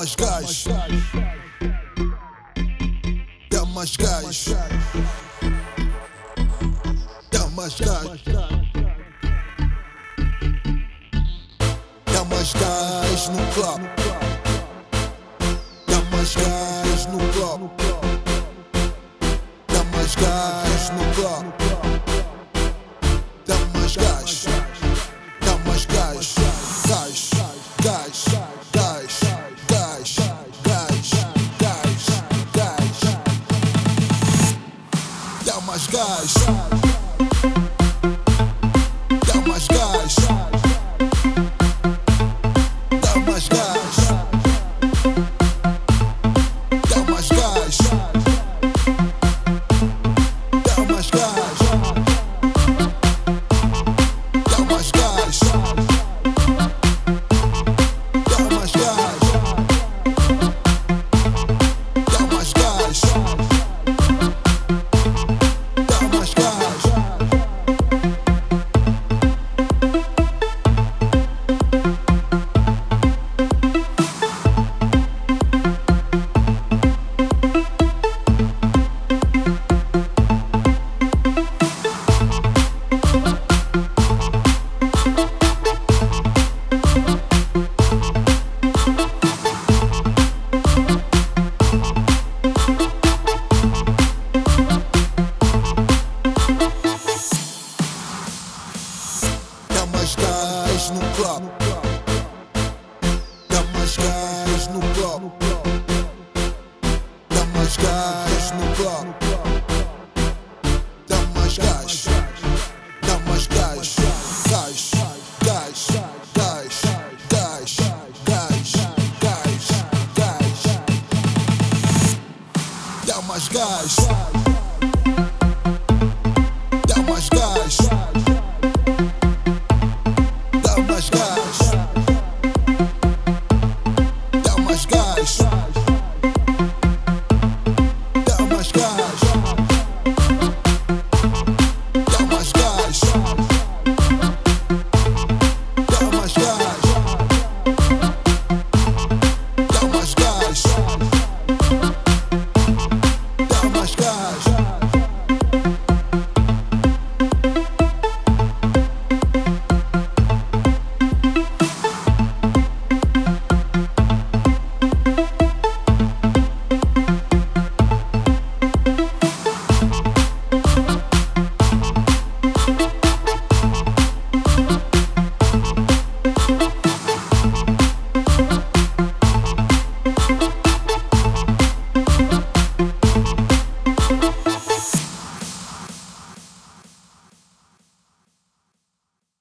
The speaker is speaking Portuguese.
Mais gás. Dá mais gás. Dá mais gás. Dá mais gás no club. Dá mais gás no club. Dá mais gás no club. skies. Gás no club. Dá mais gás no club. Dá mais gás no club. Dá mais gás. Dá mais gás. Gás. Gás. Gás. Gás. Gás. Gás. Gás. Dá mais gás. Yeah.